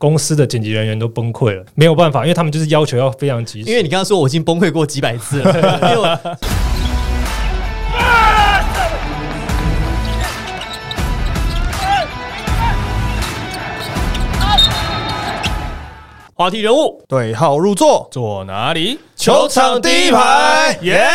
公司的剪辑人员都崩溃了，没有办法，因为他们就是要求要非常及时。因为你刚刚说我已经崩溃过几百次了，因为我 话题人物对号入座，坐哪里？球场第一排，耶！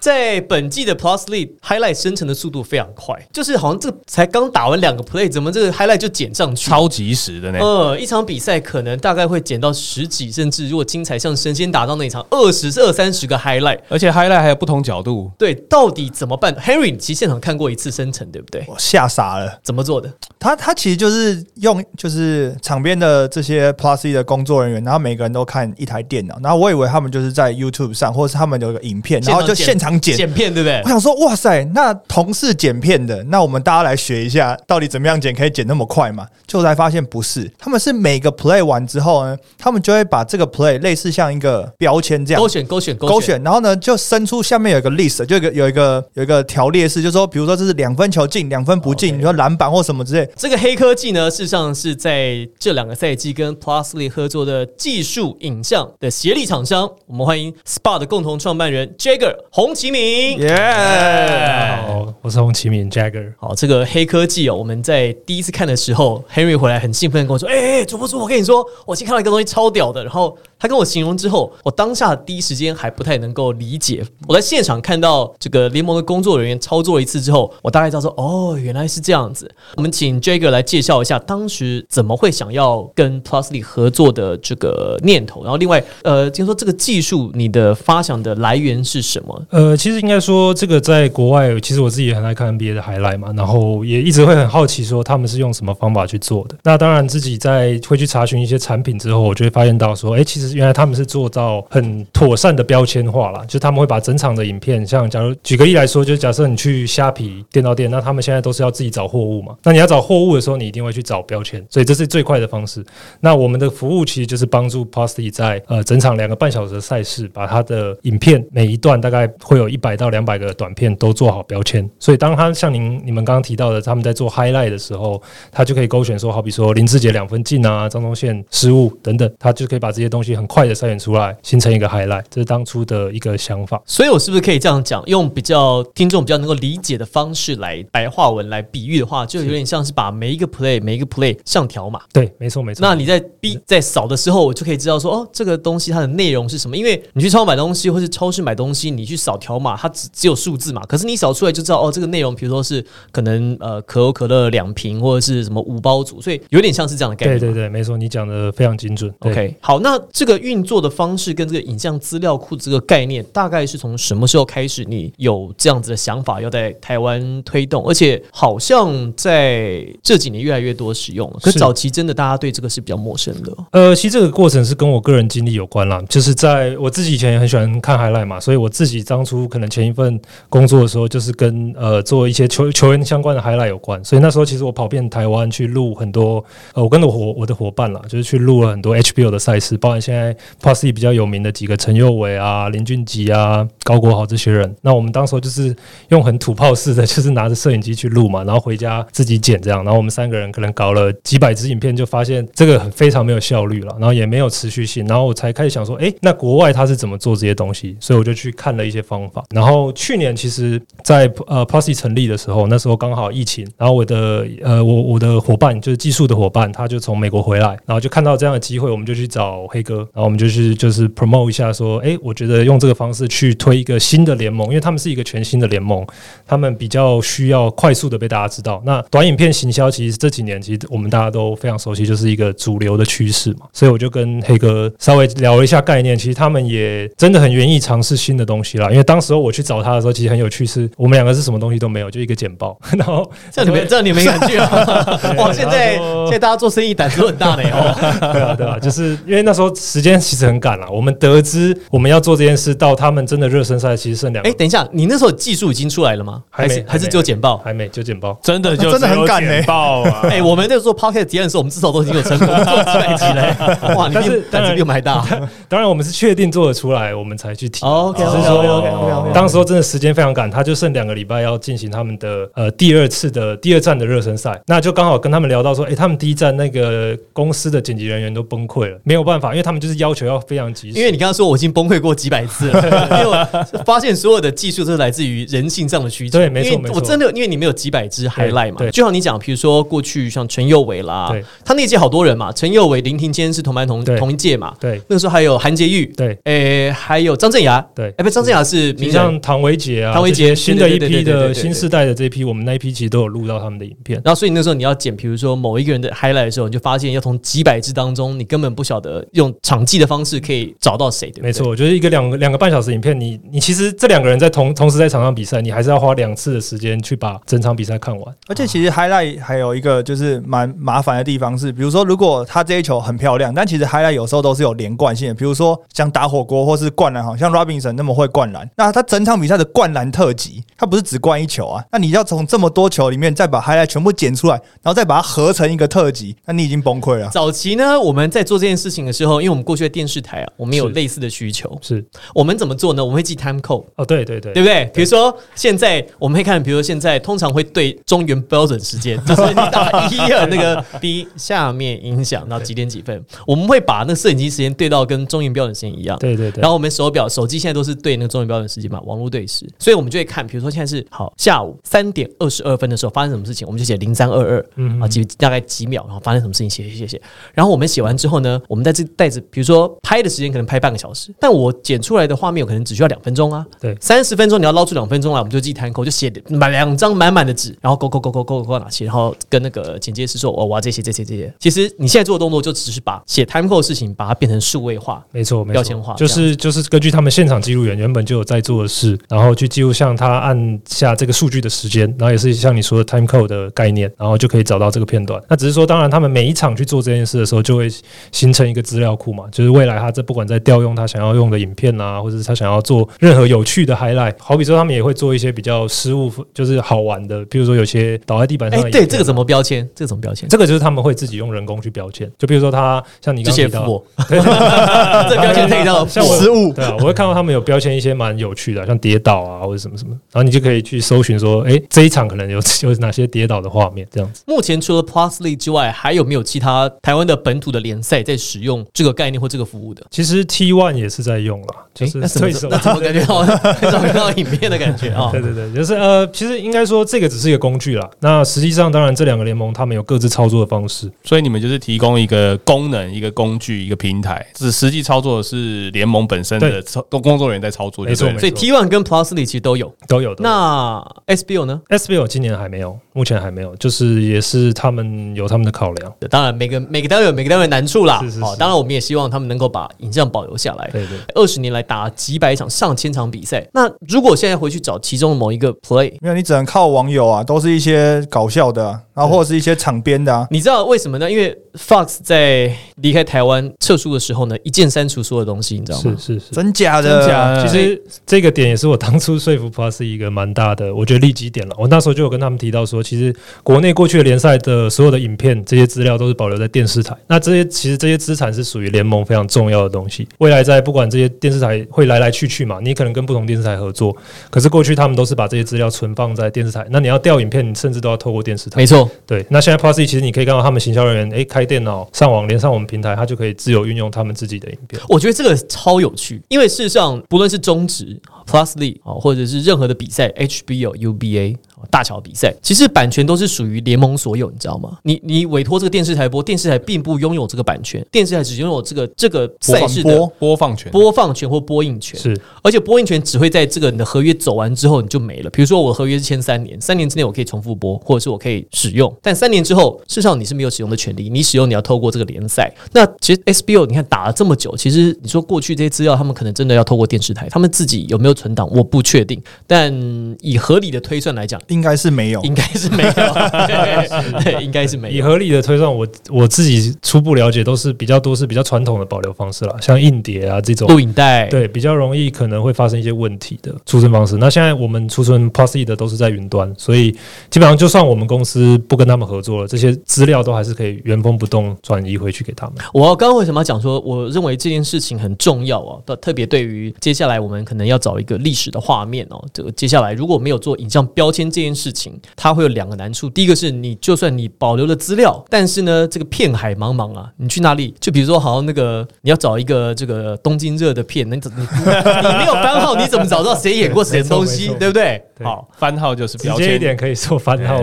在本季的 Plus League highlight 生成的速度非常快，就是好像这个才刚打完两个 play，怎么这个 highlight 就剪上去？超及时的呢。呃，一场比赛可能大概会剪到十几，甚至如果精彩像神仙打到那一场，二十二三十个 highlight。而且 highlight 还有不同角度，对，到底怎么办？Henry，你其实现场看过一次生成，对不对？我吓傻了。怎么做的？他他其实就是用就是场边的这些 Plus E 的工作人员，然后每个人都看一台电脑，然后我以为他们就是在 YouTube 上，或者是他们有个影片，然后就现场剪。剪片，对不对我？想说，哇塞，那同事剪片的，那我们大家来学一下，到底怎么样剪可以剪那么快嘛？就才发现不是，他们是每个 play 完之后呢，他们就会把这个 play 类似像一个标签这样勾选勾选勾选，然后呢就伸出下面有一个 list，就有一个有一个有一个条列式，就说比如说这是两分球进，两分不进你说篮板或什么之类，这个黑科技呢，事实上是在这两个赛季跟 Plusly 合作的技术影像的协力厂商。我们欢迎 SPA 的共同创办人 Jagger 洪启明。耶！好，我是洪启明 Jagger。好，这个黑科技哦，我们在第一次看的时候，Henry 回来很兴奋地跟我说：“哎、哎，主播主播，我跟你说，我今天看到一个东西超屌的。”然后他跟我形容之后，我当下第一时间还不太能够理解。我在现场看到这个联盟的工作人员操作了一次之后，我大概知道说：“哦，原来是这样子。”我们请 Jagger 来介绍一下当时怎么会想要跟 Plusly 合作的这个念头。然后另外，呃，听说这个技术你的发想的来源是什么？呃，其实应该说，这个在国外，其实我自己也很爱看 NBA 的 highlight 嘛，然后也一直会很好奇说他们是用什么方法去做的。那当然自己在会去查询一些产品之后，我就会发现到说，哎，其实原来他们是做到很妥善的标签化啦，就他们会把整场的影片，像假如举个例来说，就假设你去虾皮电脑店，那他们现在都是要自己找货物嘛，那你要找货物的时候，你一定会去找标签，所以这是最快的方式。那我们的服务其实就是帮助 Posty 在呃整场两个半小时的赛事，把他的影片每一段大概会有一百到两百个短片都做好标签。所以当他像您你们刚刚提到的，他们在做 highlight 的时候，他就可以勾选说，好比说林志杰两分进啊，张宗宪失误等等，他就可以把这些东西很快的筛选出来，形成一个 highlight。这是当初的一个想法。所以我是不是可以这样讲，用比较听众比较能够理解的方式来白话文来比喻的话，就有点像是把每一个 play 每一个 play 上条码。对，没错没错。那你在 B 在扫的时候，我就可以知道说，哦，这个东西它的内容是什么。因为你去超市买东西，或是超市买东西，你去扫条码，它只只有数字嘛。可是你扫出来就知道，哦，这个内容，比如说是可能呃可口可乐两瓶，或者是什么五包组，所以有点像是这样的概念。对对对，没错，你讲的非常精准。OK，好，那这个运作的方式跟这个影像资料库这个概念，大概是从什么时候开始你有这样子的想法，要在台湾推动？而且好像在这几年越来越多使用了，可是早期真的大家对这个是比较陌生的。呃，其实这个过程是跟我个人经历有关啦，就是是在我自己以前也很喜欢看 highlight 嘛，所以我自己当初可能前一份工作的时候，就是跟呃做一些球球员相关的 highlight 有关，所以那时候其实我跑遍台湾去录很多，呃，我跟我伙我的伙伴啦，就是去录了很多 HBO 的赛事，包含现在 Plus 比较有名的几个陈佑伟啊、林俊杰啊、高国豪这些人，那我们当时候就是用很土炮式的，就是拿着摄影机去录嘛，然后回家自己剪这样，然后我们三个人可能搞了几百支影片，就发现这个很非常没有效率了，然后也没有持续性，然后我才开始想说，诶，那国外他是怎么做这些东西？所以我就去看了一些方法。然后去年其实在，呃 Posse 成立的时候，那时候刚好疫情，然后我的呃我我的伙伴就是技术的伙伴，他就从美国回来，然后就看到这样的机会，我们就去找黑哥，然后我们就去就是 promote 一下说，诶，我觉得用这个方式去推一个新的联盟，因为他们是一个全新的联盟，他们比较需要快速的被大家知道。那短影片行销其实这几年其实我们大家都非常熟悉，就是一个主流的趋势嘛。所以我就跟黑哥稍微聊了一下概念，其实他们也真的很愿意尝试新的东西啦。因为当时候我去找他的时候，其实很有趣是，我们两个是什么东西都没有，就一个简报，然后这样你们这样你们也敢去啊？哇，现在现在大家做生意胆子都很大呢 哦。对啊，对啊，就是因为那时候时时间其实很赶了。我们得知我们要做这件事，到他们真的热身赛其实剩两个哎，等一下，你那时候技术已经出来了吗？还没是还是只有简报？还没就简报。真的就真的很赶欸只有简报啊！哎，我们那时候做 podcast 提案的时候，我们至少都已经有成功做几百集了。哇，你但是比胆子比我们还大。当然，我们是确定做得出来，我们才去提。OK 只 OK 是 OK 说 OK OK。当时候真的时间非常赶，他就剩两个礼拜要进行他们的呃第二次的第二站的热身赛，那就刚好跟他们聊到说，诶，他们第一站那个公司的剪辑人员都崩溃了，没有办法，因为他们就是要求要非常及时。因为你刚刚说我已经崩溃过几百次了，因为我发现所有的技术都是来自于人性上的需求。对没错没错我真的因为你们有几百只 highlight 嘛，对就像你讲，比如说过去像陈佑伟啦对，他那届好多人嘛，陈佑伟、林庭坚是同班同同一届嘛，对那个时候还有韩杰玉，对诶，还有张镇雅，对哎，不，张镇雅是像唐维杰啊，唐维杰新的一批的新世代的这一批，我们那一批其实都有录到他们的影片。然后，所以那时候你要剪，比如说某一个人的 highlight 的时候，你就发现要从几百支当中，你根本不晓得用场记的方式可以找到谁，对不对？没错，我觉得一个两个两个半小时影片，你你其实这两个人在同同时在场上比赛，你还是要花两次的时间去把整场比赛看完。而且其实 highlight 还有一个就是蛮麻烦的地方是，比如说如果他这一球很漂亮，但其实 highlight 有时候都是有连贯性的，比如说像打火锅或是灌篮，好像 Robinson 那么会灌篮，那他整场比赛的灌篮特辑，他不是只灌一球啊，那你要从这么多球里面再把 highlight 全部剪出来，然后再把它合成一个特辑，那你已经崩溃了。早期呢，我们在做这件事情的时候，因为我们过去的电视台啊，我们有类似的需求。是我们怎么做呢？我们会记 time code，哦，对对对对不对？比如说现在我们会看，比如说现在通常会对中原标准时间，就是你打一二那个 B 下面影响到几点几分，我们会把那摄影机时间对到跟中原标准时间一样。对对对。然后我们手表、手机现在都是对那个中文标准时间嘛，网络对时，所以我们就会看，比如说现在是好下午三点二十二分的时候发生什么事情，我们就写零三二二，嗯啊几大概几秒，然后发生什么事情写写写写。然后我们写完之后呢，我们在这袋子，比如说拍的时间可能拍半个小时，但我剪出来的画面有可能只需要两分钟啊。对三十分钟你要捞出两分钟来，我们就记摊扣，就写满两张满满的纸，然后勾勾勾勾勾勾到哪些，然后跟那个剪接师说，哦我我要这些这些这些。其实你现在做的动作就只是把写 time code 的事情把它变成数位化，没错，没错标签化就是就是根据他们现场记录员原本就有在做的事，然后去记录像他按下这个数据的时间，然后也是像你说的 time code 的概念，然后就可以找到这个片段。那只是说，当然他们每一场去做这件事的时候，就会形成一个资料库嘛，就是未来他这不管在调用他想要用的影片啊，或者是他想要做任何有趣的 highlight，好比说他们也会做一些比较失误，就是好玩的，比如说有些倒在地板上哎、对，这个怎么标签？这个怎么标签？这个就是他们会自己用人工去标签，就比如说他像你这刚刚提到，标签可以让像我失误对啊，我会看到他们有标签一些蛮有趣的，像跌倒啊或者什么什么，然后你就可以去搜寻说，哎，这一场可能有 有哪些跌倒的画面这样子。目前除了 Plus League 之外，还有没有其他台湾的本土的联赛在使用这个概念或这个服务的？其实 T One 也是在用了，就是诶那怎么 对手那怎么感觉到很少看到影片的感觉啊？对对对，就是呃，其实应该说这个只是一个工具啦。那实际上，当然这两个联盟他们有各自操作的方式。所以你们就是提供一个功能、一个工具、一个平台，只实际操作的是联盟本身的对操工作人员在操作没错所以 T One 跟 Plus League 其实都有。都有的。那 SBO 呢？SBL 今年还没有，目前还没有，就是也是他们有他们的考量。当然，每个每个单位有每个单位的难处啦。是是是哦，当然我们也希望他们能够把影像保留下来。对对，二十年来打几百场、上千场比赛，那如果现在回去找其中的某一个 play，没有，你只能靠网友啊，都是一些搞笑的、啊，然后或者是一些场边的啊。你知道为什么呢？因为 Fox 在离开台湾撤出的时候呢，一键删除所有东西，你知道吗？是是是。真假的？真假的其实这个点也是我当初说服 Plus 一个蛮大的，我觉得利基点了。我那时候就有跟他们提到说，其实国内过去的联赛的所有的影片这些资料都是保留在电视台，那这些其实这些资产是属于联盟非常重要的东西。未来在不管这些电视台会来来去去嘛，你可能跟不同电视台合作，可是过去他们都是把这些资料存放在电视台，那你要调影片，你甚至都要透过电视台。没错，对，那现在 Plus 其实你可以看到他们行销人员，诶，开电脑上网连上我们平台，他就可以自由运用他们自己的影片。我觉得这个超有趣，因为事实上，不论是中职、Plus League 啊，或者是任何的比赛，HBO、UBA 大小比赛，其实版权都是属于联盟所有，你知道吗？你你委托这个电视台播，电视台并不拥有这个版权，电视台只拥有这个这个赛事的播播放权。播放权或播映权。是而且播映权只会在这个你的合约走完之后你就没了。比如说我合约是签三年，三年之内我可以重复播，或者是我可以使用，但三年之后，事实上你是没有使用的权利，你使用你要透过这个联赛。那其实 SBO 你看打了这么久，其实你说过去这些资料，他们可能真的要透过电视台，他们自己有没有存档，我不确定。但以合理的推算来讲，应该是没有。应该是没有，对 对，应该是没有。以合理的推算，我我自己初步了解都是比较多是比较传统的保留方式啦，像硬碟啊这种，录影带，对比较容易可能会发生一些问题的储存方式。那现在我们储存 POSI 的都是在云端，所以基本上就算我们公司不跟他们合作了，这些资料都还是可以原封不动转移回去给他们。我刚刚为什么要讲说，我认为这件事情很重要啊？特特别对于接下来我们可能要找一个历史的画面哦。这个接下来如果没有做影像标签这件事情，它会有两个难处。第一个是你就算你保留了资料，但是呢，这个片海茫茫啊，你去哪里？就比如说，好像那个你要找一个这个东京热的片，那你怎你你没有番号，你怎么找到谁演过谁的东西 对不对？对好，番号就是直标签。接一点可以说番号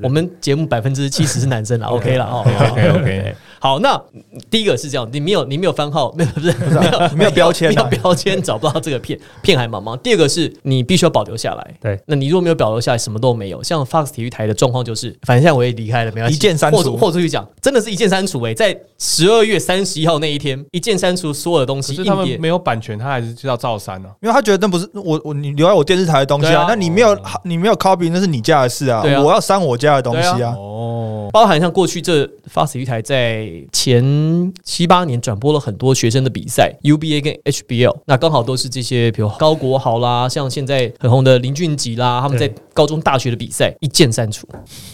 我们节目百分之七十是男生了，OK 了哦。OK，OK 好，那第一个是这样，你没有你没有番号，没有不是没有没有标签啊没有标签找不到这个片片海茫茫。第二个是你必须要保留下来。对，那你如果没有保留下来，什么都没有。像 Fox 体育台的状况就是，反正现在我也离开了，没关系，一键删除豁出去讲，真的是一键删除哎、在十二月三十一号那一天，一键删除所有的东西，可是他们没有版权，他还是要照删啊。因为他觉得那不是我我你留在我电视台的东西啊，啊那你没有你没有 copy 那是你家的事啊对啊，我要删我家的东西对啊。哦，包含像过去这体育台在前七八年转播了很多学生的比赛，UBA 跟 HBL，那刚好都是这些，比如高国豪啦，像现在很红的林俊杰啦，他们在高中、大学的比赛一键删除，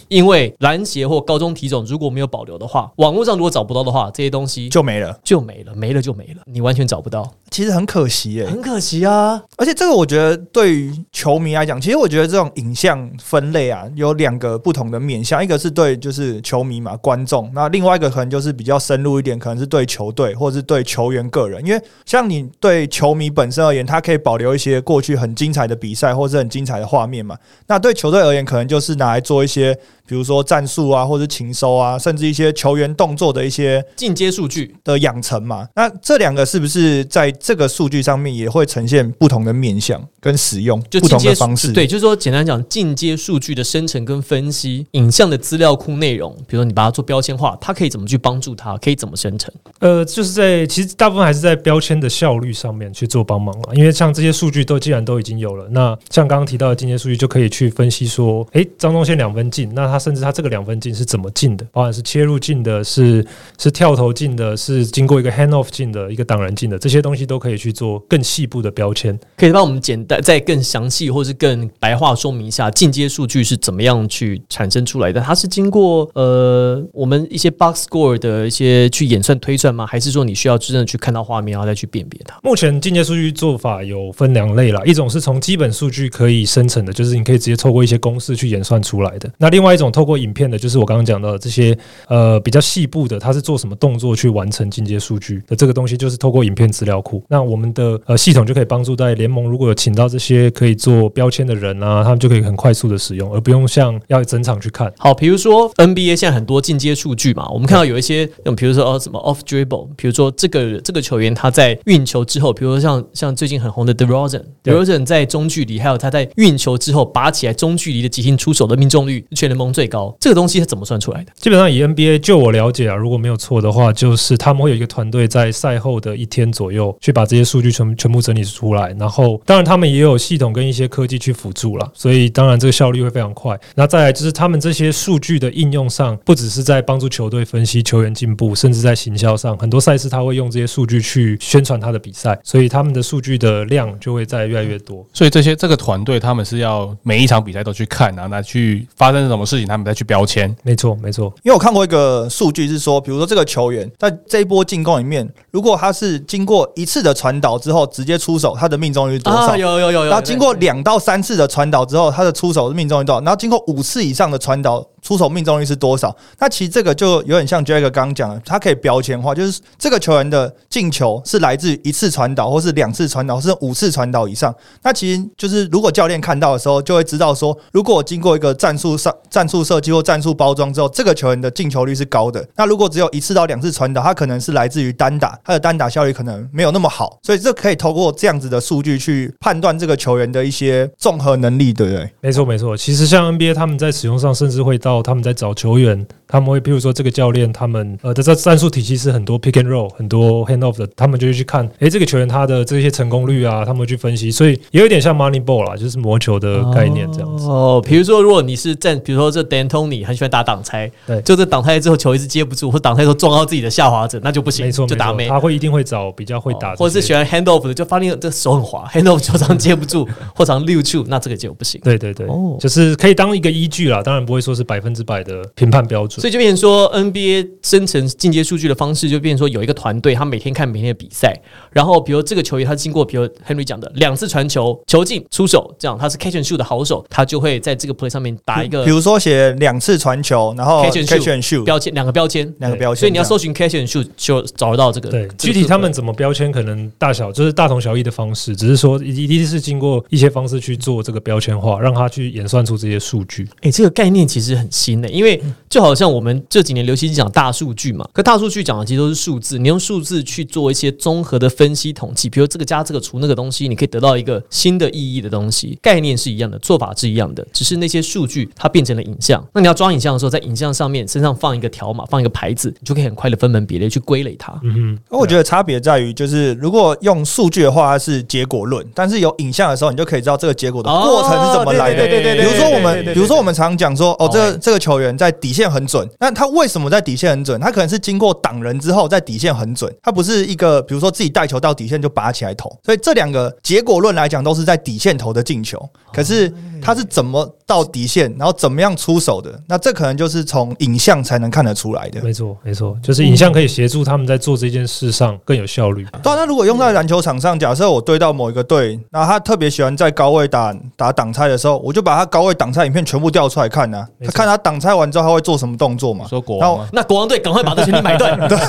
因为篮协或高中体总如果没有保留的话，网络上如果找不到的话，这些东西就就没了，就没了，没了就没了，你完全找不到，其实很可惜耶、很可惜啊。而且这个我觉得对于球迷来讲，其实我觉得这种影像分类啊，有两个不同的面向，一个是对就是球迷嘛观众，那另外一个可能就是比较深入一点，可能是对球队或者是对球员个人。因为像你对球迷本身而言，他可以保留一些过去很精彩的比赛或是很精彩的画面嘛。那对球队而言，可能就是拿来做一些，比如说战术啊，或者情收啊，甚至一些球员动作的一些进阶数据，的养成嘛。那这两个是不是在这个数据上面也会呈现不同的面向跟使用就不同的方式？对，就是说简单讲，进阶数据的生成跟分析，影像的资料库内容，比如说你把它做标签化，它可以怎么去帮助它，可以怎么生成？呃，就是在其实大部分还是在标签的效率上面去做帮忙了，因为像这些数据都既然都已经有了，那像刚刚提到的进阶数据就可以去分析说，诶，张忠宪两分进，那他甚至他这个两分进是怎么进的，包含是切入进的，是是跳投进的，是经过一个 hand off 进的，一个挡人进的，这些东西都可以去做更细部的标签。可以帮我们简单再更详细，或是更白话说明一下进阶数据是怎么样去产生出来的？它是经过呃我们一些 box score 的一些去演算推算吗？还是说你需要真正去看到画面，然后再去辨别它？目前进阶数据做法有分两类啦，一种是从基本数据可以生成的，就是你可以直接透过一些公式去演算出来的。那另外一种透过影片的，就是我刚刚讲到的这些呃比较细部的，它是做什么动作去完成进阶数据的这个东西，就是透过影片资料库。那我们的呃系统就可以帮助在联盟如果有请到这些可以做标签的人啊，他们就可以很快速的使用，而不用像要整场去看。好，比如说 NBA 现在很多进阶数据嘛，我们看到有一些，嗯，比如说哦什么 off dribble，比如说这个这个球员他在运球之后，比如说像像最近很红的 DeRozan，DeRozan 在中距离，还有他在运球之后拔起来中距离的急停出手的命中率全联盟最高，这个东西是怎么算出来的？基本上以 NBA 就我了解啊，如果没有错的话，就是他们会有一个团队在赛后的一天左右去把这些数据全全部整理出来，然后当然他们也有系统跟一些科技去辅助了，所以当然这个效率会非常快。那再来就是他们这些数据的应用上，不只是在帮助球队分析球员进步，甚至在行销上，很多赛事他会用这些数据去宣传他的比赛，所以他们的数据的量就会在越来越多。所以这些这个团队他们是要每一场比赛都去看，然后拿去发生什么事情，他们再去标签。没错，没错。因为我看过一个数据是说，比如说这个球员在这一波进攻里面，如果他是经过一次的传导之后直接出手，他的命中率是多少？啊，有有有有，然后经过两到三次的传导之后，他的出手命中率多少？然后经过五次以上的传导，出手命中率是多少？那其实这个就有点像 Jack 刚刚讲的，它可以标签化，就是这个球员的进球是来自于一次传导，或是两次传导，或是五次传导以上。那其实就是如果教练看到的时候，就会知道说，如果我经过一个战术上战术设计或战术包装之后，这个球员的进球率是高的。那如果只有一次到两次传导，他可能是来自于单打，他的单打效率可能没有那么好，所以这可以透过这样子的数据去判断这个球员的一些综合能力，对不对？没错，没错。其实像 NBA 他们在使用上，甚至会到到他们在找球员，他们会譬如说这个教练他们呃的这战术体系是很多 pick and roll 很多 hand off 的，他们就会去看，诶，这个球员他的这些成功率啊，他们会去分析，所以也有点像 money ball 啦，就是魔球的概念这样子。哦，比如说，如果你是站，比如说这 Dan Tony 很喜欢打挡拆，对就这挡拆之后球一直接不住，或挡拆之后撞到自己的下滑者，那就不行，没错，就打没。他会一定会找比较会打或者是喜欢 hand off 的，就发现这手很滑，hand off 球常接不住，或常溜出，那这个就不行。对对对，哦就是可以当一个依据啦，当然不会说是百分之百的评判标准。所以就变成说，NBA 生成进阶数据的方式，就变成说有一个团队，他每天看每天的比赛，然后比如这个球员他经过，比如 Henry 讲的两次传球，球进出手，这样他是 catch and shoot 的好手，他就会在这个 play 上面打一个比如说写两次传球，然后 catch and catch shoot and shoot，标签，两个标签，两个标签所以你要搜寻 catch and shoot 就找得到这个。对，具体他们怎么标签，可能大小就是大同小异的方式，只是说一一定是经过一些方式去做这个标签化，让他去演算出这些数据。哎、这个概念其实很新的、因为就好像我们这几年流行讲大数据嘛，可大数据讲的其实都是数字，你用数字去做一些综合的分析统计，比如这个加这个除那个东西，你可以得到一个新的意义的东西，概念是一样的，做法是一样的，只是那些数据它变成了影像。那你要抓影像的时候，在影像上面身上放一个条码，放一个牌子，你就可以很快的分门别类去归类它。嗯我觉得差别在于，就是如果用数据的话，它是结果论；但是有影像的时候，你就可以知道这个结果的过程是怎么来的。哦对对对对对比如说我们，对对对比如说我们常讲说，哦，这这个球员在底线很准，那他为什么在底线很准？他可能是经过挡人之后，在底线很准，他不是一个比如说自己带球到底线就拔起来投。所以这两个结果论来讲，都是在底线投的进球。可是他是怎么到底线，然后怎么样出手的？那这可能就是从影像才能看得出来的，。没错没错，就是影像可以协助他们在做这件事上更有效率。对啊，那如果用在篮球场上，假设我对到某一个队，那他特别喜欢在高位打打挡拆的时候，我就把他高位挡拆影片全部调出来看呢、他看他挡拆完之后他会做什么动作嘛？说国王？那国王队赶快把这权利买断，不 要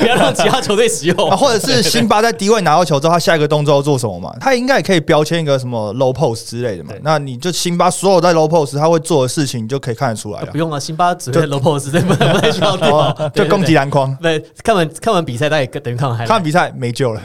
不要让其他球队使用啊，。或者是辛巴在低位拿到球之后，他下一个动作要做什么嘛？他应该也可以标签一个什么 low post 之类的嘛。那你就辛巴所有在 low post 他会做的事情，你就可以看得出来了不。用了，辛巴只会 low pose，这不 不太需要调哦，就攻击篮筐，对，看完看完比赛，大家也等于看完还看比赛没救了，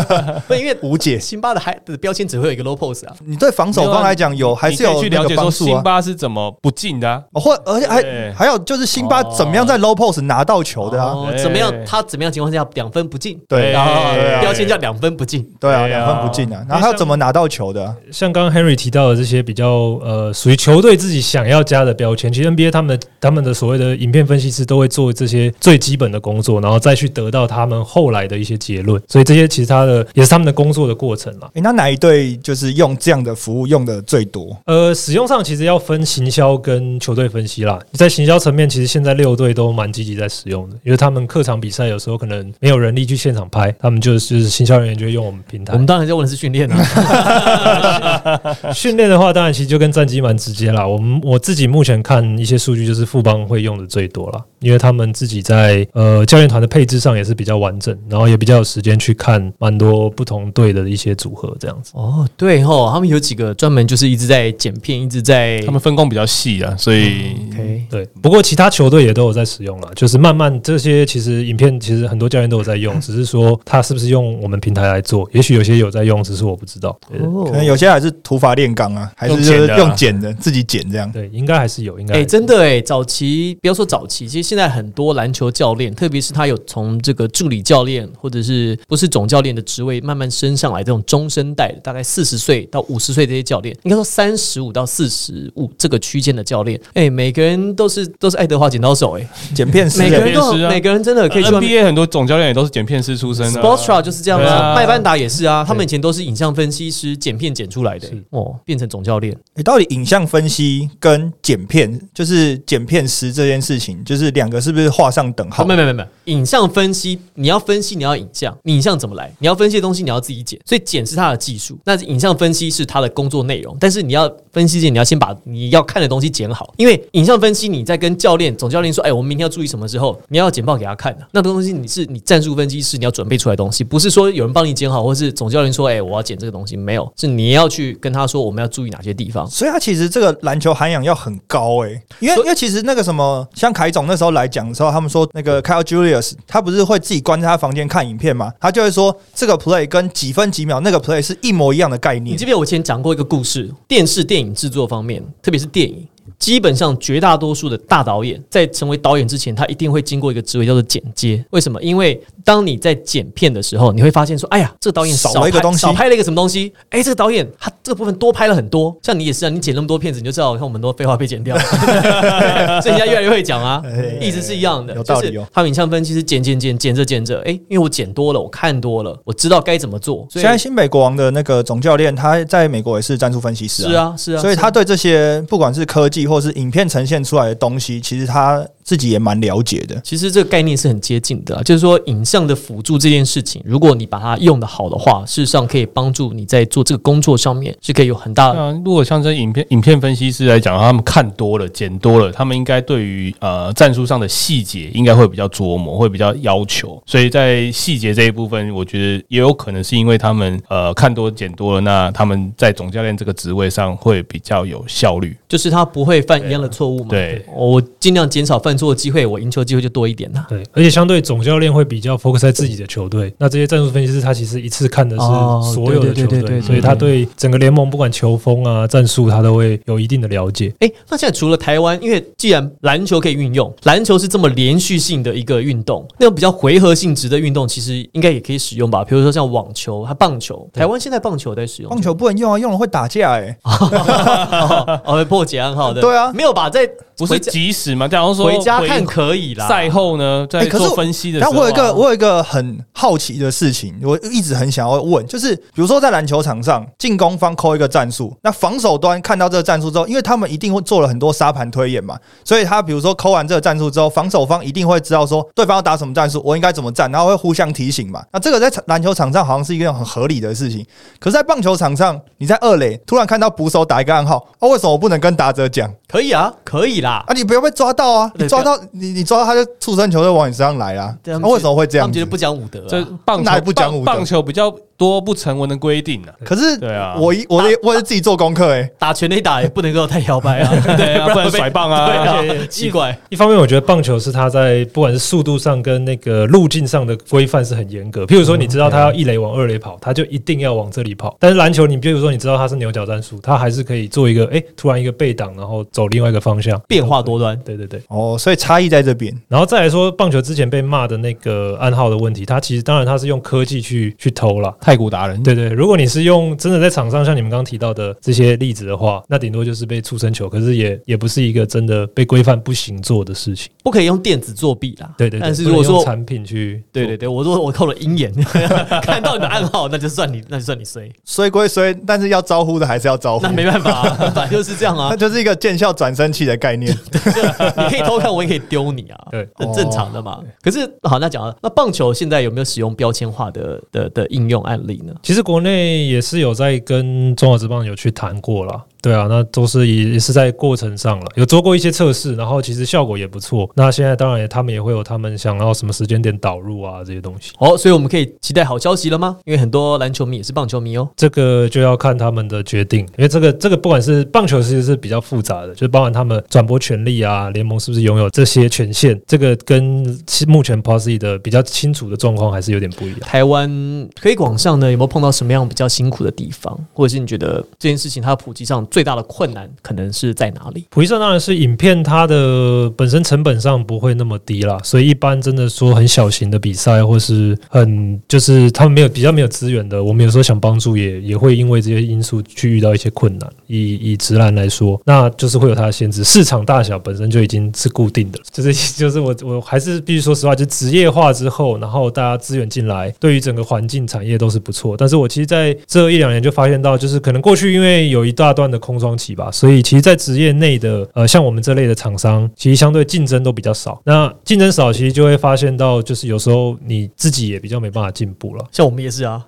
不，因为无解。辛巴的还的标签只会有一个 low pose 啊。你对防守方来讲有还是有那个去了解说？辛巴是怎么不进的或而且还还有就是辛巴怎么样在 low post 拿到球的啊？怎么样？他怎么样情况下两分不进？对然后标签叫两分不进。对啊，两分不进啊。然后还有怎么拿到球的啊？像刚刚 Henry 提到的这些比较呃属于球队自己想要加的标签，其实 NBA 他们的他们的所谓的影片分析师都会做这些最基本的工作，然后再去得到他们后来的一些结论。所以这些其实他的也是他们的工作的过程啦。诶，那哪一队就是用这样的服务用的最多？呃，使用上其实要分行销跟球队分析啦。在行销层面，其实现在六队都蛮积极在使用的，因为他们客场比赛有时候可能没有人力去现场拍，他们就是就是行销人员就会用我们平台我。们当然在问的是训练啊，训练的话，当然其实就跟战机蛮直接啦。我们我自己目前看一些数据，就是富邦会用的最多啦，因为他们自己在呃教练团的配置上也是比较完整，然后也比较有时间去看蛮多不同队的一些组合这样子。哦，对哦，他们有几个专门就是一直在剪片，一直在他们分工比较细啊，所以 OK 对，不过其他球队也都有在使用了，就是慢慢这些其实影片其实很多教练都有在用，只是说他是不是用我们平台来做，也许有些有在用，只是我不知道。可能有些还是土法炼钢啊，还是用剪的啊用剪的，自己剪这样。对，应该还是有，应该哎、真的哎、早期不要说早期，其实现在很多篮球教练，特别是他有从这个助理教练或者是不是总教练的职位慢慢升上来，这种中生代的，大概四十岁到五十岁这些教练，应该说三十五到四十五这个区间的教练，哎、每个人都是都是爱德华剪刀手哎、剪片师每个人都每个人真的可以去 NBA 很多总教练也都是剪片师出身的啊。Sportstra 就是这样啊，麦班达也是啊，他们以前都是影像分析师，剪片剪出来的、是。哦，变成总教练。你到底影像分析跟剪片，就是剪片师这件事情，就是两个是不是画上等号，？没没没没，影像分析你要分析，你要影像，你影像怎么来？你要分析的东西，你要自己剪，所以剪是他的技术，那影像分析是他的工作内容。但是你要分析之前，你要先把你要看的东西剪好，因为影像分析你在跟教练、总教练说，哎，我们明天要注意什么之后，你要剪报给他看的。那东西你是你战术分析师你要准备出来的东西，不是说有人帮你剪好，或是总教练说，哎，我要剪这个东西，没有，是你要去跟他说我们要注意哪些地方。所以他其实这个篮球涵养要很高诶、因为因为其实那个什么，像凯总那时候来讲的时候，他们说那个 Kyle Julius 他不是会自己关在他房间看影片嘛，他就会说这个 play 跟几分几秒那个 play 是一模一样的概念你记。不记得我以前讲过一个故事？电视电影制作方面，特别是电影，基本上绝大多数的大导演在成为导演之前，他一定会经过一个职位叫做剪接。为什么？因为当你在剪片的时候，你会发现说，哎呀，这个导演拍少了一个东西少拍了一个什么东西？哎，这个导演他这个部分多拍了很多。像你也是啊，你剪那么多片子，你就知道，看我们很多废话被剪掉，所以人家越来越会讲啊 哎，意思是一样的。有道理他们影像分析是剪剪剪剪着剪着，哎，因为我剪多了，我看多了，我知道该怎么做。所以现在新北国王的那个总教练，他在美国也是战术分析师是啊是啊，是啊所以他对这些不管是科技或是影片呈现出来的东西，其实它自己也蛮了解的。其实这个概念是很接近的啊，就是说影像的辅助这件事情，如果你把它用的好的话，事实上可以帮助你在做这个工作上面是可以有很大的。那如果像这影片影片分析师来讲，他们看多了、剪多了，他们应该对于呃战术上的细节应该会比较琢磨，会比较要求。所以在细节这一部分，我觉得也有可能是因为他们呃看多剪多了，那他们在总教练这个职位上会比较有效率。就是他不会犯一样的错误嘛？对，我尽量减少犯错的机会，我赢球机会就多一点呐。对，而且相对总教练会比较 focus 在自己的球队，那这些战术分析师他其实一次看的哦是所有的球队，所以他对整个联盟不管球风啊、战术，他都会有一定的了解。哎，那现在除了台湾，因为既然篮球可以运用，篮球是这么连续性的一个运动，那种比较回合性质的运动，其实应该也可以使用吧？比如说像网球、还棒球，台湾现在棒球在使用棒球不能用啊，用了会打架哎、哦，哦会破解暗号的，对啊没有吧？在不是回家及时嘛？假如说回家看可以啦，赛后呢，在做分析的时候啊、但我有一个我有一个很好奇的事情，我一直很想要问，就是比如说在篮球场上，进攻方扣一个战术，那防守端看到这个战术之后，因为他们一定会做了很多沙盘推演嘛，所以他比如说扣完这个战术之后，防守方一定会知道说对方要打什么战术，我应该怎么站，然后会互相提醒嘛。那这个在篮球场上好像是一件很合理的事情，可是，在棒球场上，你在二垒突然看到捕手打一个暗号，哦，为什么我不能跟打者讲可以啊，可以啦。啊？你不要被抓到啊！你抓到你你抓到他就畜生球就往你身上来啦！对那为什么会这样子？他们觉得不讲武德、啊，这棒球不讲武德棒棒球比较多不成文的规定啊。可是，对啊我一我的我也是自己做功课哎、打全垒打也不能够太摇摆啊，对啊，不能甩棒啊。对啊，奇怪。一方面，我觉得棒球是它在不管是速度上跟那个路径上的规范是很严格。譬如说，你知道他要一垒往二垒跑，他就一定要往这里跑。但是篮球，你比如说你知道他是牛角战术，他还是可以做一个哎、突然一个背挡，然后走另外一个方向，变化多端，对对对。哦，所以差异在这边。然后再来说，棒球之前被骂的那个暗号的问题，它其实当然它是用科技去去偷了。太古达人，对对，如果你是用真的在场上像你们刚刚提到的这些例子的话，那顶多就是被畜生球，可是也也不是一个真的被规范不行做的事情。不可以用电子作弊啦。对对对，但是如果说，产品去，对对对，我说我扣了鹰眼，看到你的暗号，那就算你，那就算你衰，衰归衰，但是要招呼的还是要招呼那。没办法、啊，本来就是这样啊那。就是一个见效转身器的概念。你可以偷看，我也可以丢你啊，对很正常的嘛。可是好，那讲了，那棒球现在有没有使用标签化的的的应用案例呢？其实国内也是有在跟中华职棒有去谈过了。对啊，那都是也也是在过程上了，有做过一些测试，然后其实效果也不错。那现在当然也他们也会有他们想要什么时间点导入啊这些东西，哦，所以我们可以期待好消息了吗？因为很多篮球迷也是棒球迷哦。这个就要看他们的决定，因为这个这个不管是棒球，其实是比较复杂的，就是包含他们转播权利啊，联盟是不是拥有这些权限，这个跟目前 Posy 的比较清楚的状况还是有点不一样。台湾推广上呢，有没有碰到什么样比较辛苦的地方，或者是你觉得这件事情它普及上最大的困难可能是在哪里？普及上当然是影片它的本身成本上不会那么低啦，所以一般真的说很小型的比赛，或是很就是他们没有比较没有资源的，我们有时候想帮助也 也会因为这些因素去遇到一些困难。以以直男来说，那就是会有它的限制，市场大小本身就已经是固定的，就是 就是我我还是必须说实话，就职业化之后，然后大家资源进来，对于整个环境产业都是不错。但是我其实在这一两年就发现到，就是可能过去因为有一大段的空窗期吧，所以其实，在职业内的呃，像我们这类的厂商，其实相对竞争都比较少。那竞争少，其实就会发现到，就是有时候你自己也比较没办法进步了。像我们也是啊，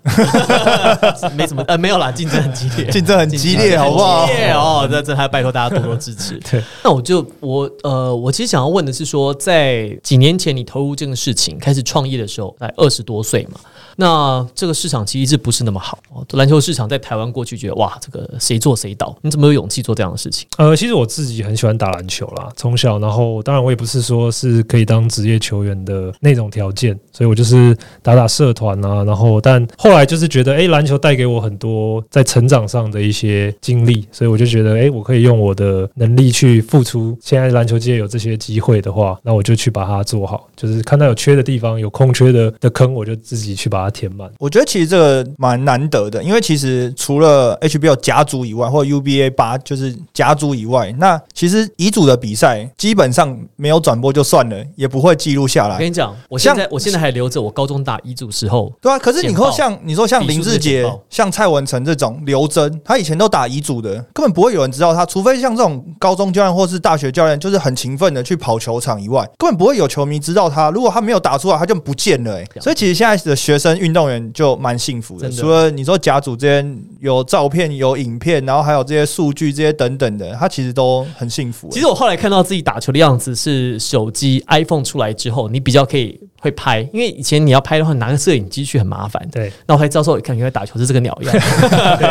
没什么呃没有啦，竞争很激烈，竞争很激烈，好不好 激？烈哦，这这还拜托大家多多支持。对，那我就我呃，我其实想要问的是说，在几年前你投入这个事情开始创业的时候，在二十多岁嘛，那这个市场其实一直不是那么好？篮球市场在台湾过去觉得哇，这个谁做谁倒。你怎么有勇气做这样的事情？呃，其实我自己很喜欢打篮球啦，从小，然后当然我也不是说是可以当职业球员的那种条件，所以我就是打打社团啊，然后但后来就是觉得，哎，篮球带给我很多在成长上的一些经历，所以我就觉得，哎，我可以用我的能力去付出。现在篮球界有这些机会的话，那我就去把它做好，就是看到有缺的地方，有空缺的的坑，我就自己去把填满。我觉得其实这个蛮难得的，因为其实除了 HBO 甲组以外，或者 UBA 八就是甲组以外，那其实乙组的比赛基本上没有转播就算了，也不会记录下来。我跟你讲，我现在我现在还留着我高中打乙组时候，对啊，可是你说像你说像林志杰、像蔡文成这种刘真，他以前都打乙组的，根本不会有人知道他，除非像这种高中教练或是大学教练，就是很勤奋的去跑球场以外，根本不会有球迷知道他。如果他没有打出来，他就不见了、欸。所以其实现在的学生运动员就蛮幸福的，除了你说甲组这边有照片、有影片，然后还有这些数据、这些等等的，他其实都很幸福、欸。其实我后来看到自己打球的样子是手机 iPhone 出来之后，你比较可以会拍，因为以前你要拍的话拿个摄影机去很麻烦。对，那我才知道说，看原来打球是这个鸟样，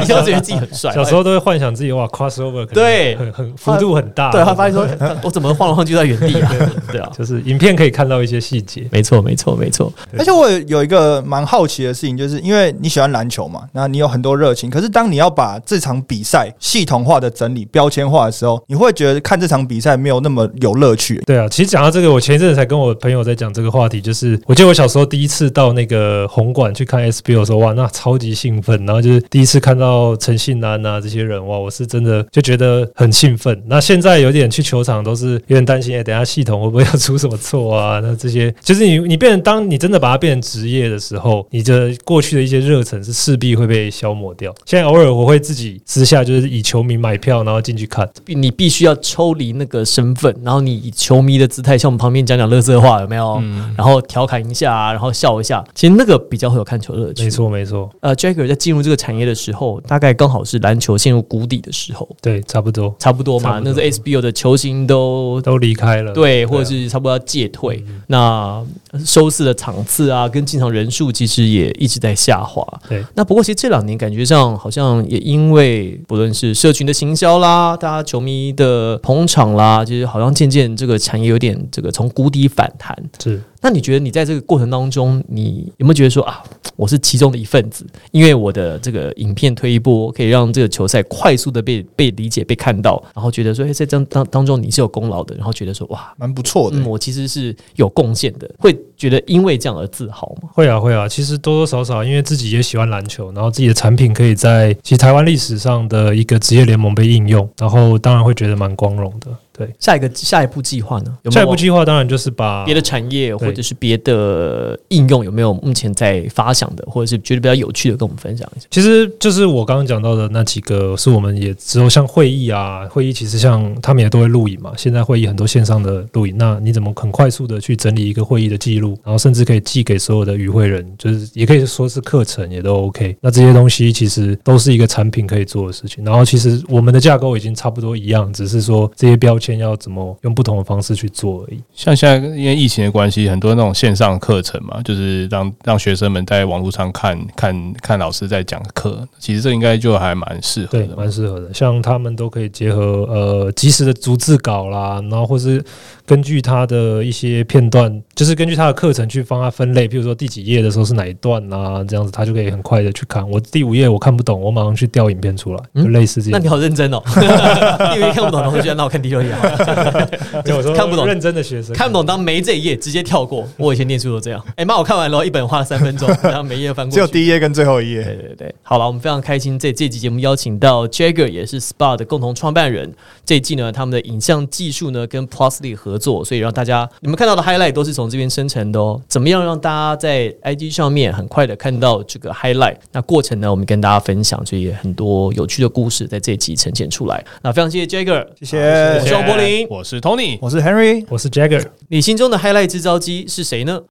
以前都觉得自己很帅。小时候都会幻想自己哇，crossover 对很很幅度很大，对，他发现说，我怎么晃来晃去在原地啊？对啊，就是影片可以看到一些细节。没错，没错，没错。而且我有一个蛮好奇的事情，就是因为你喜欢篮球嘛，那你有很多热情。可是当你要把这场比赛系统化的整理、标签化的时候，你会觉得看这场比赛没有那么有乐趣。对啊，其实讲到这个，我前一阵子才跟我朋友在讲这个话题，就是我记得我小时候第一次到那个红馆去看 SBO 的时候，哇，那超级兴奋，然后就是第一次看到陈信安啊这些人，哇，我是真的就觉得很兴奋。那现在有点去球场都是有点担心，哎，等下系统会不会要出什么错啊？那这些就是你你变成当你真的把它变成职业的时候，你的过去的一些热忱是势必会被消磨掉。现在偶尔我会自己私下就是以球迷买票，然后进去看。你必须要抽离那个身份，然后你以球迷的姿态，像我们旁边讲讲乐色话，有没有？嗯然后调侃一下啊，然后笑一下，其实那个比较会有看球乐趣。没。错，没错，呃，Jagger 在进入这个产业的时候，大概刚好是篮球陷入谷底的时候，对，差不多差不多嘛。多那是 SBO 的球星都都离开了。对，或者啊是差不多要戒退。那收视的场次啊，跟进场人数其实也一直在下滑。对，那不过其实这两年感觉上好像也因为不论是社群的行销啦，大家球迷的捧场啦，其实好像渐渐这个产业有点这个从谷底反弹。是。那你觉得你在这个过程当中，你有没有觉得说啊，我是其中的一份子？因为我的这个影片推一波，可以让这个球赛快速的被被理解、被看到，然后觉得说，哎，在这当当当中你是有功劳的，然后觉得说，哇，蛮不错的。嗯，我其实是有贡献的，会觉得因为这样而自豪吗？会啊会啊，其实多多少少因为自己也喜欢篮球，然后自己的产品可以在其实台湾历史上的一个职业联盟被应用，然后当然会觉得蛮光荣的。对，下一个下一步计划呢？有有下一步计划当然就是把别的产业或者是别的应用有没有目前在发想的，或者是觉得比较有趣的，跟我们分享一下？其实就是我刚刚讲到的那几个，是我们也只有像会议啊，会议其实像他们也都会录影嘛。现在会议很多线上的录影，那你怎么很快速的去整理一个会议的记录，然后甚至可以寄给所有的与会人，就是也可以说是课程也都 OK。那这些东西其实都是一个产品可以做的事情。然后其实我们的架构已经差不多一样，只是说这些标签要怎么用不同的方式去做而已。像现在因为疫情的关系，很多那种线上课程嘛，就是让让学生们在网络上看看看老师在讲课，其实这应该就还蛮适合对的，嘛。蛮适合的。像他们都可以结合呃及时的逐字稿啦，然后或是根据他的一些片段，就是根据他的课程去帮他分类，譬如说第几页的时候是哪一段啊，这样子他就可以很快的去看。我第五页我看不懂，我马上去调影片出来，就嗯类似这样那你。好认真哦，第五页看不懂同学，那我看第六页 我说看不懂认真的学生看不懂当没这一页直接跳过。我以前念书都这样。哎妈，我看完了，一本花了三分钟，然后每页翻过去。只有第一页跟最后一页。对对对，好了，我们非常开心，在这期节目邀请到 Jagger，也是 SPA 的共同创办人。这一季呢，他们的影像技术呢跟 Plusly 合作，所以让大家你们看到的 highlight 都是从这边生成的哦。怎么样让大家在 IG 上面很快的看到这个 highlight？那过程呢，我们跟大家分享，所以很多有趣的故事在这一集呈现出来。那非常谢谢 Jagger，谢谢柏林。我是 Tony，我是 Henry，我是 Jagger。你心中的 highlight 制造机是谁呢？